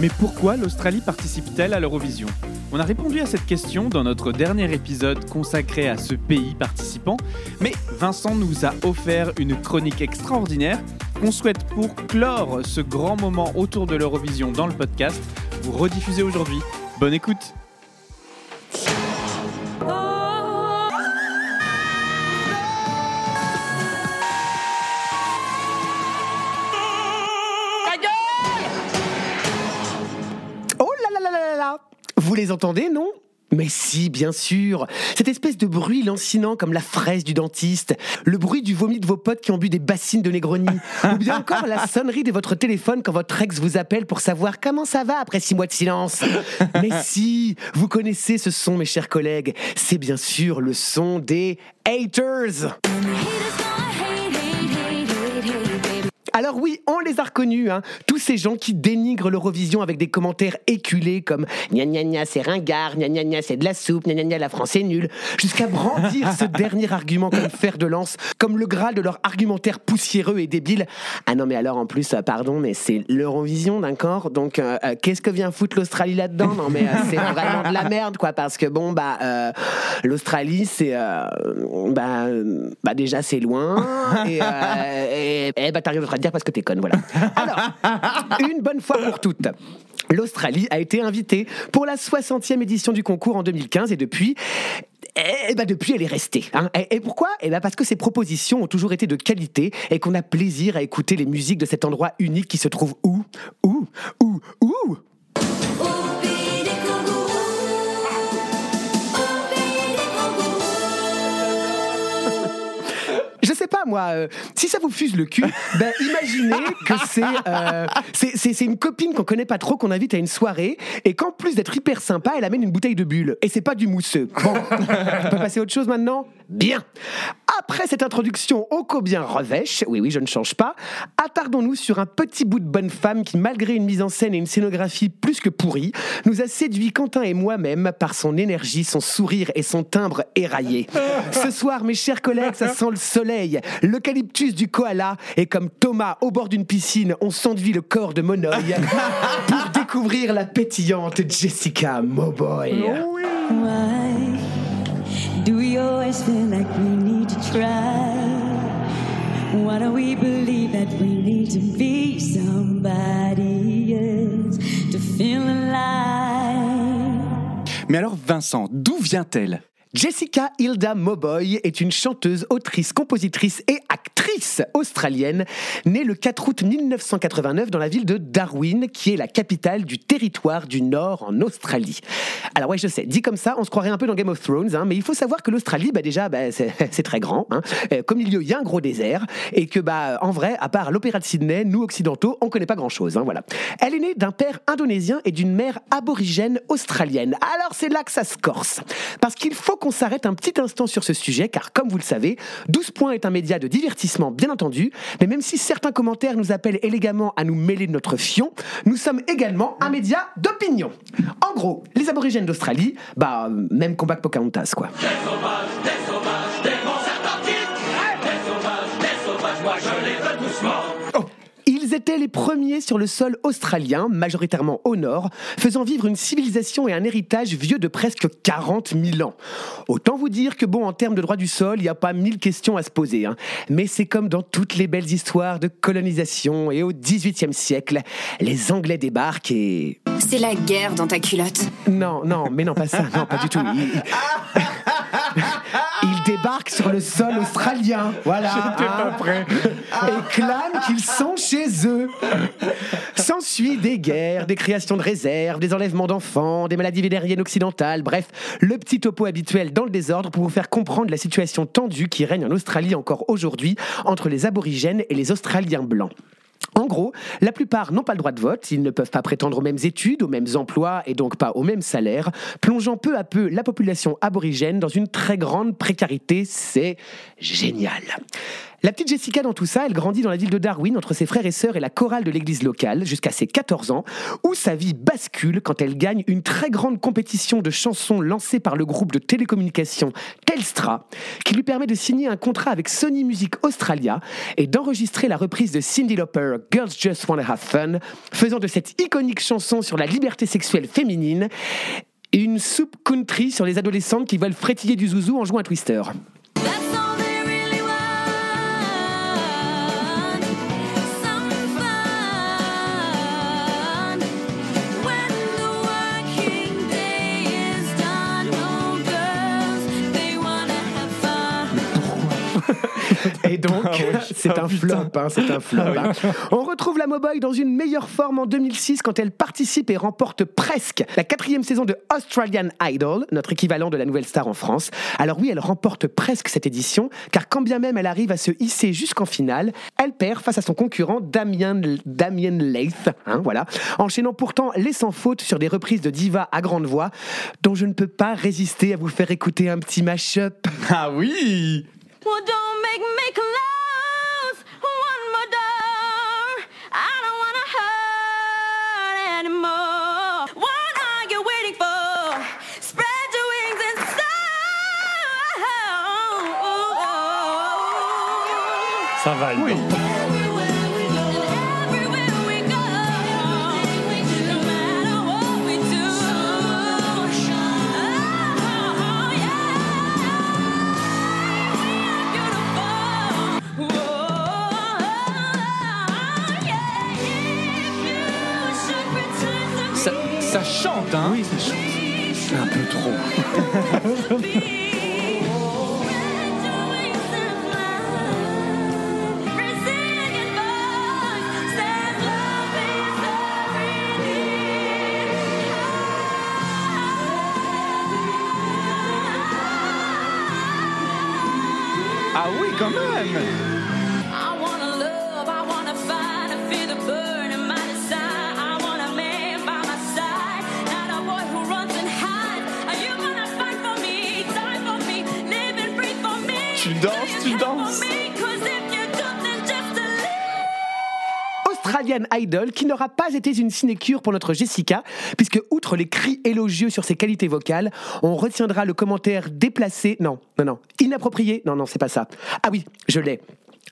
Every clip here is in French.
Mais pourquoi l'Australie participe-t-elle à l'Eurovision? On a répondu à cette question dans notre dernier épisode consacré à ce pays participant, mais Vincent nous a offert une chronique extraordinaire qu'on souhaite pour clore ce grand moment autour de l'Eurovision dans le podcast, vous rediffuser aujourd'hui. Bonne écoute entendez, non? Mais si, bien sûr. Cette espèce de bruit lancinant comme la fraise du dentiste, le bruit du vomi de vos potes qui ont bu des bassines de Negroni, ou bien encore la sonnerie de votre téléphone quand votre ex vous appelle pour savoir comment ça va après six mois de silence. Mais si, vous connaissez ce son, mes chers collègues. C'est bien sûr le son des haters. Alors oui, on les a reconnus, hein. tous ces gens qui dénigrent l'Eurovision avec des commentaires éculés comme gna gna gna c'est ringard, gna gna gna c'est de la soupe, gna gna gna la France est nulle, jusqu'à brandir ce dernier argument comme fer de lance, comme le graal de leur argumentaire poussiéreux et débile. Ah non mais alors en plus, euh, pardon, mais c'est l'Eurovision, d'accord? Donc euh, euh, qu'est-ce que vient foutre l'Australie là-dedans? Non mais euh, c'est vraiment de la merde quoi, parce que bon bah l'Australie c'est bah, bah déjà c'est loin et, et, et bah t'arrives à te dire parce que t'es conne, voilà. Alors, une bonne fois pour toutes. L'Australie a été invitée pour la 60e édition du concours en 2015 et depuis, eh ben depuis, elle est restée. hein. Et, et pourquoi? Eh ben parce que ses propositions ont toujours été de qualité et qu'on a plaisir à écouter les musiques de cet endroit unique qui se trouve où? Où? Où? Où? Moi, euh, si ça vous fuse le cul, ben imaginez que c'est euh, c'est- c'est c'est une copine qu'on connaît pas trop qu'on invite à une soirée et qu'en plus d'être hyper sympa, elle amène une bouteille de bulle et c'est pas du mousseux. Bon, on peut passer à autre chose maintenant? Bien. Après cette introduction ô combien revêche, oui oui, je ne change pas, attardons-nous sur un petit bout de bonne femme qui malgré une mise en scène et une scénographie plus que pourrie, nous a séduit Quentin et moi-même par son énergie, son sourire et son timbre éraillé. Ce soir, mes chers collègues, ça sent le soleil, l'eucalyptus du koala, et comme Thomas au bord d'une piscine, on s'enduit le corps de Monoï pour découvrir la pétillante Jessica Mowboy. Do we always feel like we need to try? Why do we believe that we need to be somebody else to feel alive? Mais alors Vincent, d'où vient-elle? Jessica Hilda Mowboy est une chanteuse, autrice, compositrice et actrice australienne, née le 4 août 1989 dans la ville de Darwin, qui est la capitale du territoire du Nord en Australie. Alors ouais, je sais, dit comme ça, on se croirait un peu dans Game of Thrones, hein, mais il faut savoir que l'Australie, bah déjà, bah, c'est très grand. Hein. Euh, Comme il y a un gros désert, et que bah en vrai, à part l'opéra de Sydney, nous occidentaux, on connaît pas grand-chose. Hein, voilà. Elle est née d'un père indonésien et d'une mère aborigène australienne. Alors c'est là que ça se corse, parce qu'il faut qu'on s'arrête un petit instant sur ce sujet, car comme vous le savez, 12 points est un média de divertissement, bien entendu, mais même si certains commentaires nous appellent élégamment à nous mêler de notre fion, nous sommes également un média d'opinion. En gros, les aborigènes d'Australie, bah, même combat que Pocahontas, quoi. Étaient les premiers sur le sol australien, majoritairement au nord, faisant vivre une civilisation et un héritage vieux de presque 40 000 ans. Autant vous dire que bon, en termes de droit du sol, il n'y a pas mille questions à se poser. hein. Mais c'est comme dans toutes les belles histoires de colonisation et au XVIIIe siècle, les Anglais débarquent et... C'est la guerre dans ta culotte. Non, non, mais non, pas ça, non, pas du tout. Débarquent sur le sol australien, voilà. hein, Et clament qu'ils sont chez eux. S'ensuit des guerres, des créations de réserves, des enlèvements d'enfants, des maladies vénériennes occidentales, bref, le petit topo habituel dans le désordre pour vous faire comprendre la situation tendue qui règne en Australie encore aujourd'hui entre les aborigènes et les Australiens blancs. En gros, la plupart n'ont pas le droit de vote, ils ne peuvent pas prétendre aux mêmes études, aux mêmes emplois et donc pas au même salaire, plongeant peu à peu la population aborigène dans une très grande précarité. C'est génial. La petite Jessica dans tout ça, elle grandit dans la ville de Darwin entre ses frères et sœurs et la chorale de l'église locale jusqu'à ses 14 ans, où sa vie bascule quand elle gagne une très grande compétition de chansons lancée par le groupe de télécommunications Telstra, qui lui permet de signer un contrat avec Sony Music Australia et d'enregistrer la reprise de Cyndi Lauper Girls Just Wanna Have Fun, faisant de cette iconique chanson sur la liberté sexuelle féminine une soupe country sur les adolescentes qui veulent frétiller du zouzou en jouant à Twister. Et donc, c'est un flop, hein, c'est un flop. hein. On retrouve la Moboy dans une meilleure forme en 2006 quand elle participe et remporte presque la quatrième saison de Australian Idol, notre équivalent de la nouvelle star en France. Alors oui, elle remporte presque cette édition, car quand bien même elle arrive à se hisser jusqu'en finale, elle perd face à son concurrent Damien, Damien Leith, hein, voilà, enchaînant pourtant les sans faute sur des reprises de diva à grande voix, dont je ne peux pas résister à vous faire écouter un petit mash-up. Ah oui Well, don't make me close one more door. I don't wanna hurt anymore. What are you waiting for? Spread your wings and soar. Ça va. Oui. Ça, chante, hein Oui, ça chante. Un peu trop. Qui n'aura pas été une sinécure pour notre Jessica, puisque outre les cris élogieux sur ses qualités vocales, on retiendra le commentaire déplacé, non, non, non, inapproprié, non, non, c'est pas ça. Ah oui, je l'ai.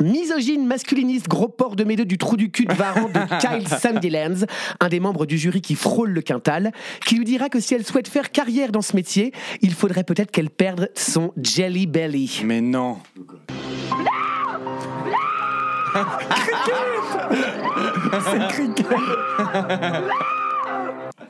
Misogyne, masculiniste, gros porc de médeux du trou du cul de Varan de Kyle Sandilands, un des membres du jury qui frôle le quintal, qui lui dira que si elle souhaite faire carrière dans ce métier, il faudrait peut-être qu'elle perde son jelly belly. Mais non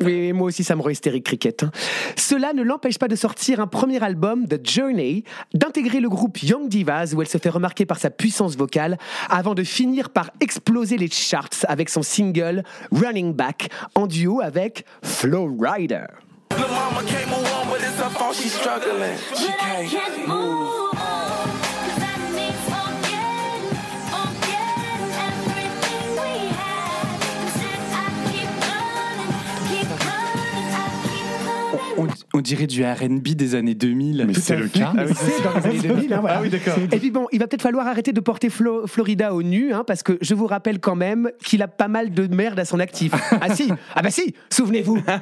Oui, moi aussi, ça me rend hystérique, Cricket. hein. Cela ne l'empêche pas de sortir un premier album, The Journey, d'intégrer le groupe Young Divas, où elle se fait remarquer par sa puissance vocale, avant de finir par exploser les charts avec son single Running Back, en duo avec Flow Rider. On, dirait du R&B des années 2000. Mais c'est le cas. Mais c'est dans les années 2000, hein, voilà. Ah oui, d'accord. Et puis bon, il va peut-être falloir arrêter de porter Flo- Florida au nu, hein, parce que je vous rappelle quand même qu'il a pas mal de merde à son actif. ah si, ah bah si, souvenez-vous. Oh.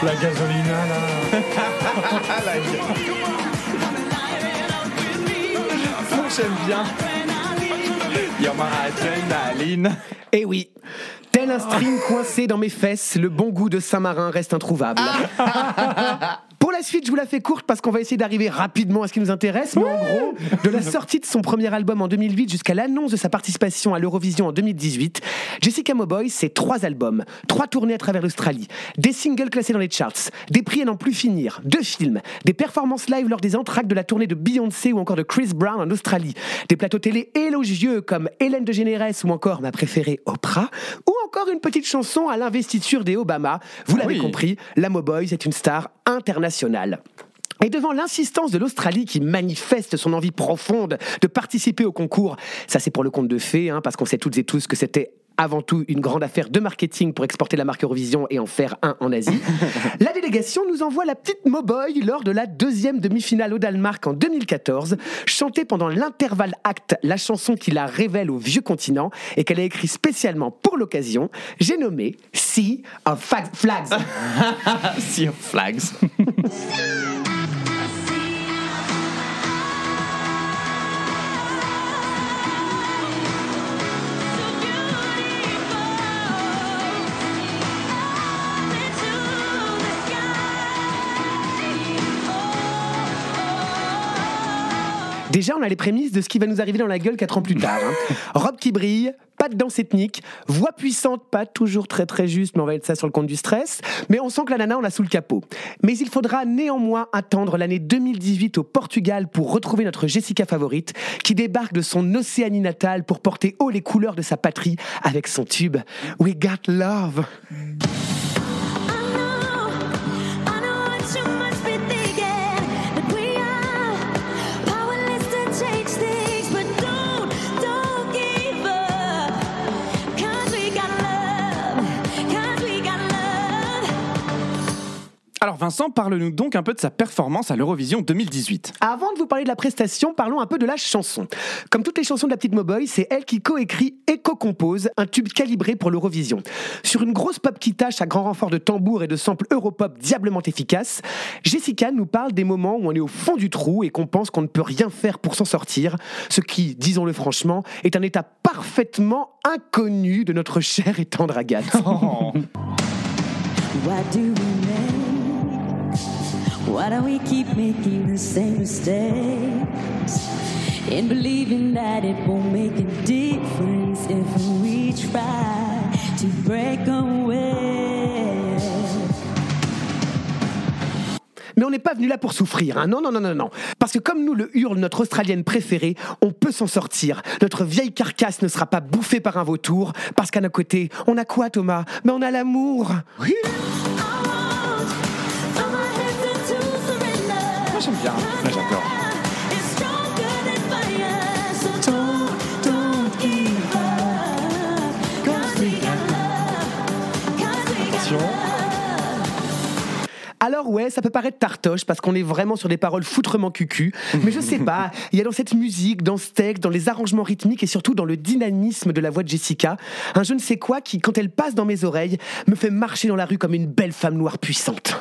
La gasolina là. J'aime bien. You're my adrenaline. Et Eh oui, tel un string coincé dans mes fesses, le bon goût de Saint-Marin reste introuvable. Pour la suite, je vous la fais courte parce qu'on va essayer d'arriver rapidement à ce qui nous intéresse. Mais en gros, de la sortie de son premier album en 2008 jusqu'à l'annonce de sa participation à l'Eurovision en 2018, Jessica Mowboy, c'est trois albums, trois tournées à travers l'Australie, des singles classés dans les charts, des prix à n'en plus finir, deux films, des performances live lors des entr'actes de la tournée de Beyoncé ou encore de Chris Brown en Australie, des plateaux télé élogieux comme Hélène de Généresse ou encore ma préférée Oprah, ou encore une petite chanson à l'investiture des Obama. Vous l'avez oui. compris, la Mowboy, c'est une star internationale. Et devant l'insistance de l'Australie qui manifeste son envie profonde de participer au concours, ça c'est pour le compte de fées, hein, parce qu'on sait toutes et tous que c'était avant tout une grande affaire de marketing pour exporter la marque Eurovision et en faire un en Asie. la délégation nous envoie la petite Moboy lors de la deuxième demi-finale au Danemark en 2014, chantée pendant l'intervalle acte la chanson qui la révèle au vieux continent et qu'elle a écrit spécialement pour l'occasion. J'ai nommé Sea of Flags. Sea of Flags. Déjà, on a les prémices de ce qui va nous arriver dans la gueule quatre ans plus tard. hein. Robe qui brille, pas de danse ethnique, voix puissante, pas toujours très très juste, mais on va être ça sur le compte du stress. Mais on sent que la nana, on l'a sous le capot. Mais il faudra néanmoins attendre l'année 2018 au Portugal pour retrouver notre Jessica favorite, qui débarque de son Océanie natale pour porter haut les couleurs de sa patrie avec son tube We Got Love. Alors Vincent, parle-nous donc un peu de sa performance à l'Eurovision 2018. Avant de vous parler de la prestation, parlons un peu de la chanson. Comme toutes les chansons de la petite Moboy, c'est elle qui coécrit et co-compose un tube calibré pour l'Eurovision. Sur une grosse pop qui tâche à grand renfort de tambour et de samples europop diablement efficaces, Jessica nous parle des moments où on est au fond du trou et qu'on pense qu'on ne peut rien faire pour s'en sortir, ce qui, disons-le franchement, est un état parfaitement inconnu de notre chère et tendre Agathe. Do we? Why do we keep making the same mistakes? And believing that it won't make a difference if we try to break away. Mais on n'est pas venu là pour souffrir, hein. non, non, non, non, non. Parce que comme nous le hurle notre Australienne préférée, on peut s'en sortir. Notre vieille carcasse ne sera pas bouffée par un vautour, parce qu'à nos côtés, on a quoi Thomas? Mais on a l'amour Oui Moi j'aime bien. Moi j'adore. Alors ouais, ça peut paraître tartoche parce qu'on est vraiment sur des paroles foutrement cucu, mais je sais pas, il y a dans cette musique, dans ce texte, dans les arrangements rythmiques et surtout dans le dynamisme de la voix de Jessica, un je ne sais quoi qui, quand elle passe dans mes oreilles, me fait marcher dans la rue comme une belle femme noire puissante.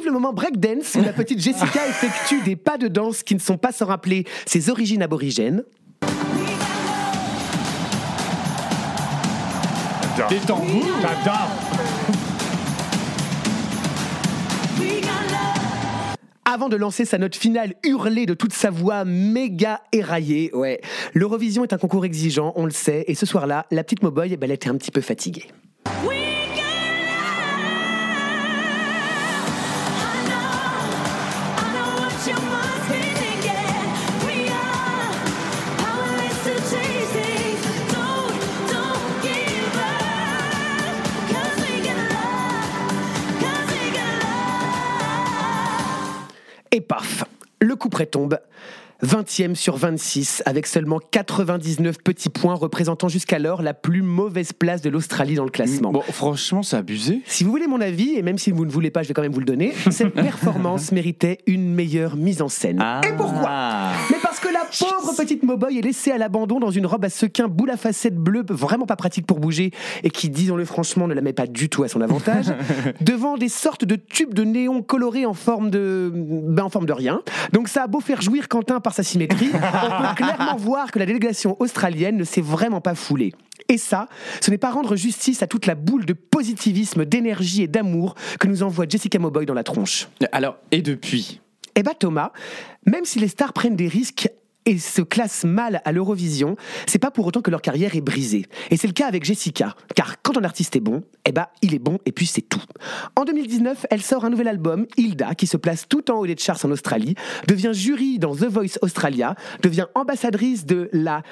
Arrive le moment breakdance où la petite Jessica effectue des pas de danse qui ne sont pas sans rappeler ses origines aborigènes. Des tambours. J'adore. Avant de lancer sa note finale hurlée de toute sa voix méga éraillée, ouais. L'Eurovision est un concours exigeant, on le sait, et ce soir-là, la petite Moboy, ben, elle était un petit peu fatiguée. Et paf, le coup près tombe. 20e sur 26, avec seulement 99 petits points représentant jusqu'alors la plus mauvaise place de l'Australie dans le classement. Bon, franchement, c'est abusé. Si vous voulez mon avis, et même si vous ne voulez pas, je vais quand même vous le donner, cette performance méritait une meilleure mise en scène. Et pourquoi? Mais pauvre petite Moboy est laissée à l'abandon dans une robe à sequins boule à facettes bleues, vraiment pas pratique pour bouger, et qui, disons-le franchement, ne la met pas du tout à son avantage, devant des sortes de tubes de néon colorés en forme de, ben, en forme de rien. Donc ça a beau faire jouir Quentin par sa symétrie, on peut clairement voir que la délégation australienne ne s'est vraiment pas foulée. Et ça, ce n'est pas rendre justice à toute la boule de positivisme, d'énergie et d'amour que nous envoie Jessica Moboy dans la tronche. Alors, et depuis? Eh bah Thomas, même si les stars prennent des risques et se classent mal à l'Eurovision, c'est pas pour autant que leur carrière est brisée. Et c'est le cas avec Jessica, car quand un artiste est bon, eh ben, il est bon et puis c'est tout. En 2019, elle sort un nouvel album, Hilda, qui se place tout en haut des charts en Australie, devient jury dans The Voice Australia, devient ambassadrice de la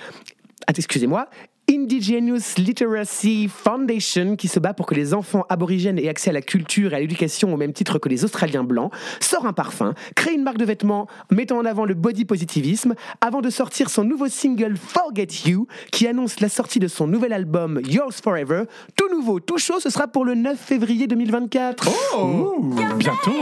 ah, excusez-moi, Indigenous Literacy Foundation, qui se bat pour que les enfants aborigènes aient accès à la culture et à l'éducation au même titre que les Australiens blancs, sort un parfum, crée une marque de vêtements mettant en avant le body positivisme, avant de sortir son nouveau single Forget You, qui annonce la sortie de son nouvel album Yours Forever. Tout nouveau, tout chaud, ce sera pour le 9 février 2024. Oh, bientôt.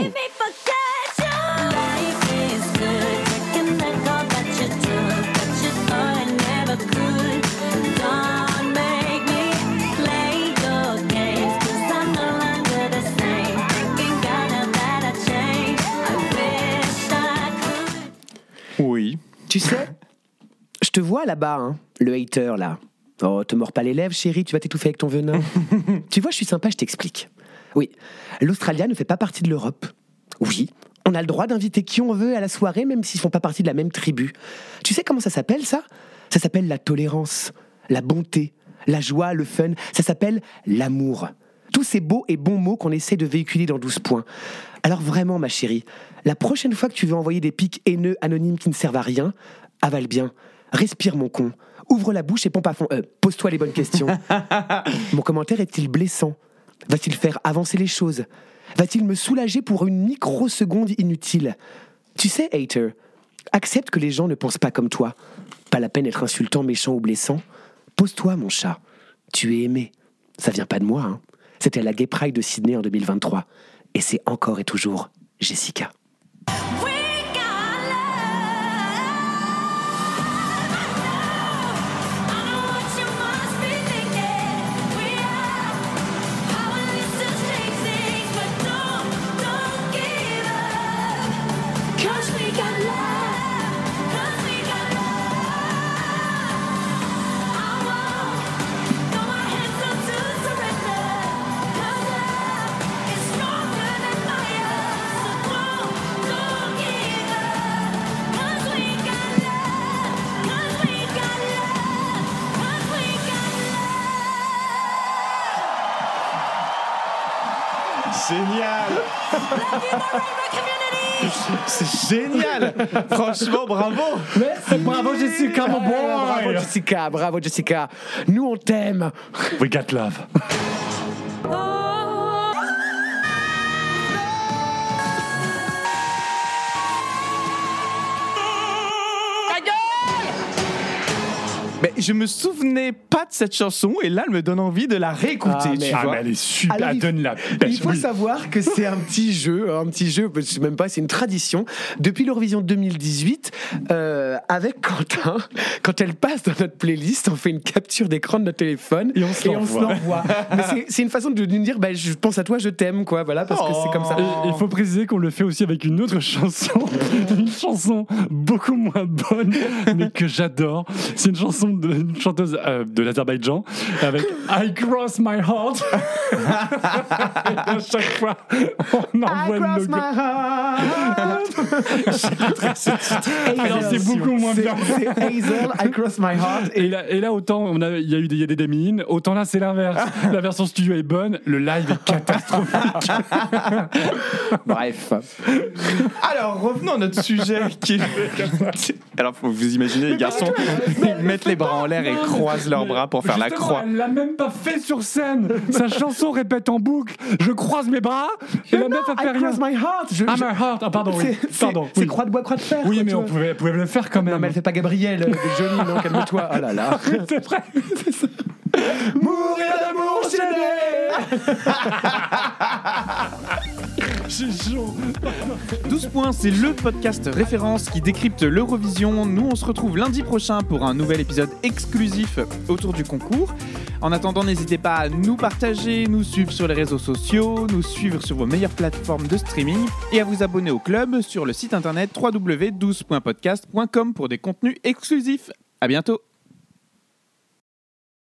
Tu sais, je te vois là-bas, hein, le hater là. Oh, te mords pas les lèvres, chérie, tu vas t'étouffer avec ton venin. tu vois, je suis sympa, je t'explique. Oui, l'Australia ne fait pas partie de l'Europe. Oui, on a le droit d'inviter qui on veut à la soirée, même s'ils font pas partie de la même tribu. Tu sais comment ça s'appelle ça? Ça s'appelle la tolérance, la bonté, la joie, le fun. Ça s'appelle l'amour. Tous ces beaux et bons mots qu'on essaie de véhiculer dans 12 points. Alors vraiment, ma chérie, la prochaine fois que tu veux envoyer des pics haineux anonymes qui ne servent à rien, avale bien, respire mon con, ouvre la bouche et pompe à fond. Euh, Pose-toi les bonnes questions. mon commentaire est-il blessant? Va-t-il faire avancer les choses? Va-t-il me soulager pour une microseconde inutile? Tu sais, hater, accepte que les gens ne pensent pas comme toi. Pas la peine d'être insultant, méchant ou blessant. Pose-toi, mon chat. Tu es aimé. Ça vient pas de moi, hein. C'était la Gay Pride de Sydney en 2023. Et c'est encore et toujours Jessica. C'est génial Franchement, bravo Bravo Jessica, mon boy. Bravo Jessica, bravo Jessica. Nous on t'aime. We got love. Mais je me souvenais pas de cette chanson et là, elle me donne envie de la réécouter, Ah, mais- tu Ah, vois. mais elle est super. Alors, il- donne la Il faut oui. savoir que c'est un petit jeu, un petit jeu, je sais même pas, c'est une tradition. Depuis l'Eurovision 2018, euh, avec Quentin, quand elle passe dans notre playlist, on fait une capture d'écran de notre téléphone Et on se l'envoie. c'est- une façon de nous dire, bah, je pense à toi, je t'aime, quoi, voilà, parce que c'est comme ça. Et il faut préciser qu'on le fait aussi avec une autre chanson, une chanson beaucoup moins bonne, mais que j'adore. C'est une chanson d'une chanteuse euh, de l'Azerbaïdjan avec I Cross My Heart. Et à chaque fois, on I envoie cross my heart. Alors, c'est beaucoup moins bien. C'est Hazel, I cross my heart. Et là, et là, autant on a, il y a eu des, il y a des démines, autant là c'est l'inverse. La version studio est bonne, le live est catastrophique. Bref. Alors, revenons à notre sujet qui est... Alors, faut vous imaginer, les garçons, ils mettent les bras en l'air et croisent leurs bras pour faire la croix. Elle l'a même pas fait sur scène. Sa chanson répète en boucle. Je croise mes bras et la meuf a fait rien. my heart. Je- Ah, je- my heart. Ah, pardon, oui. C'est- c'est- Pardon. C'est oui. croix de bois, croix de fer. Oui, quoi, mais on pouvait, pouvait le faire quand même. Non, mais elle fait pas Gabriel, euh, jolie, non, calme-toi. Oh là là. C'est vrai. Mourir d'amour, J'ai chaud. 12 points, c'est le podcast référence qui décrypte l'Eurovision. Nous, on se retrouve lundi prochain pour un nouvel épisode exclusif autour du concours. En attendant, n'hésitez pas à nous partager, nous suivre sur les réseaux sociaux, nous suivre sur vos meilleures plateformes de streaming et à vous abonner au club sur le site internet www.12.podcast.com pour des contenus exclusifs. À bientôt!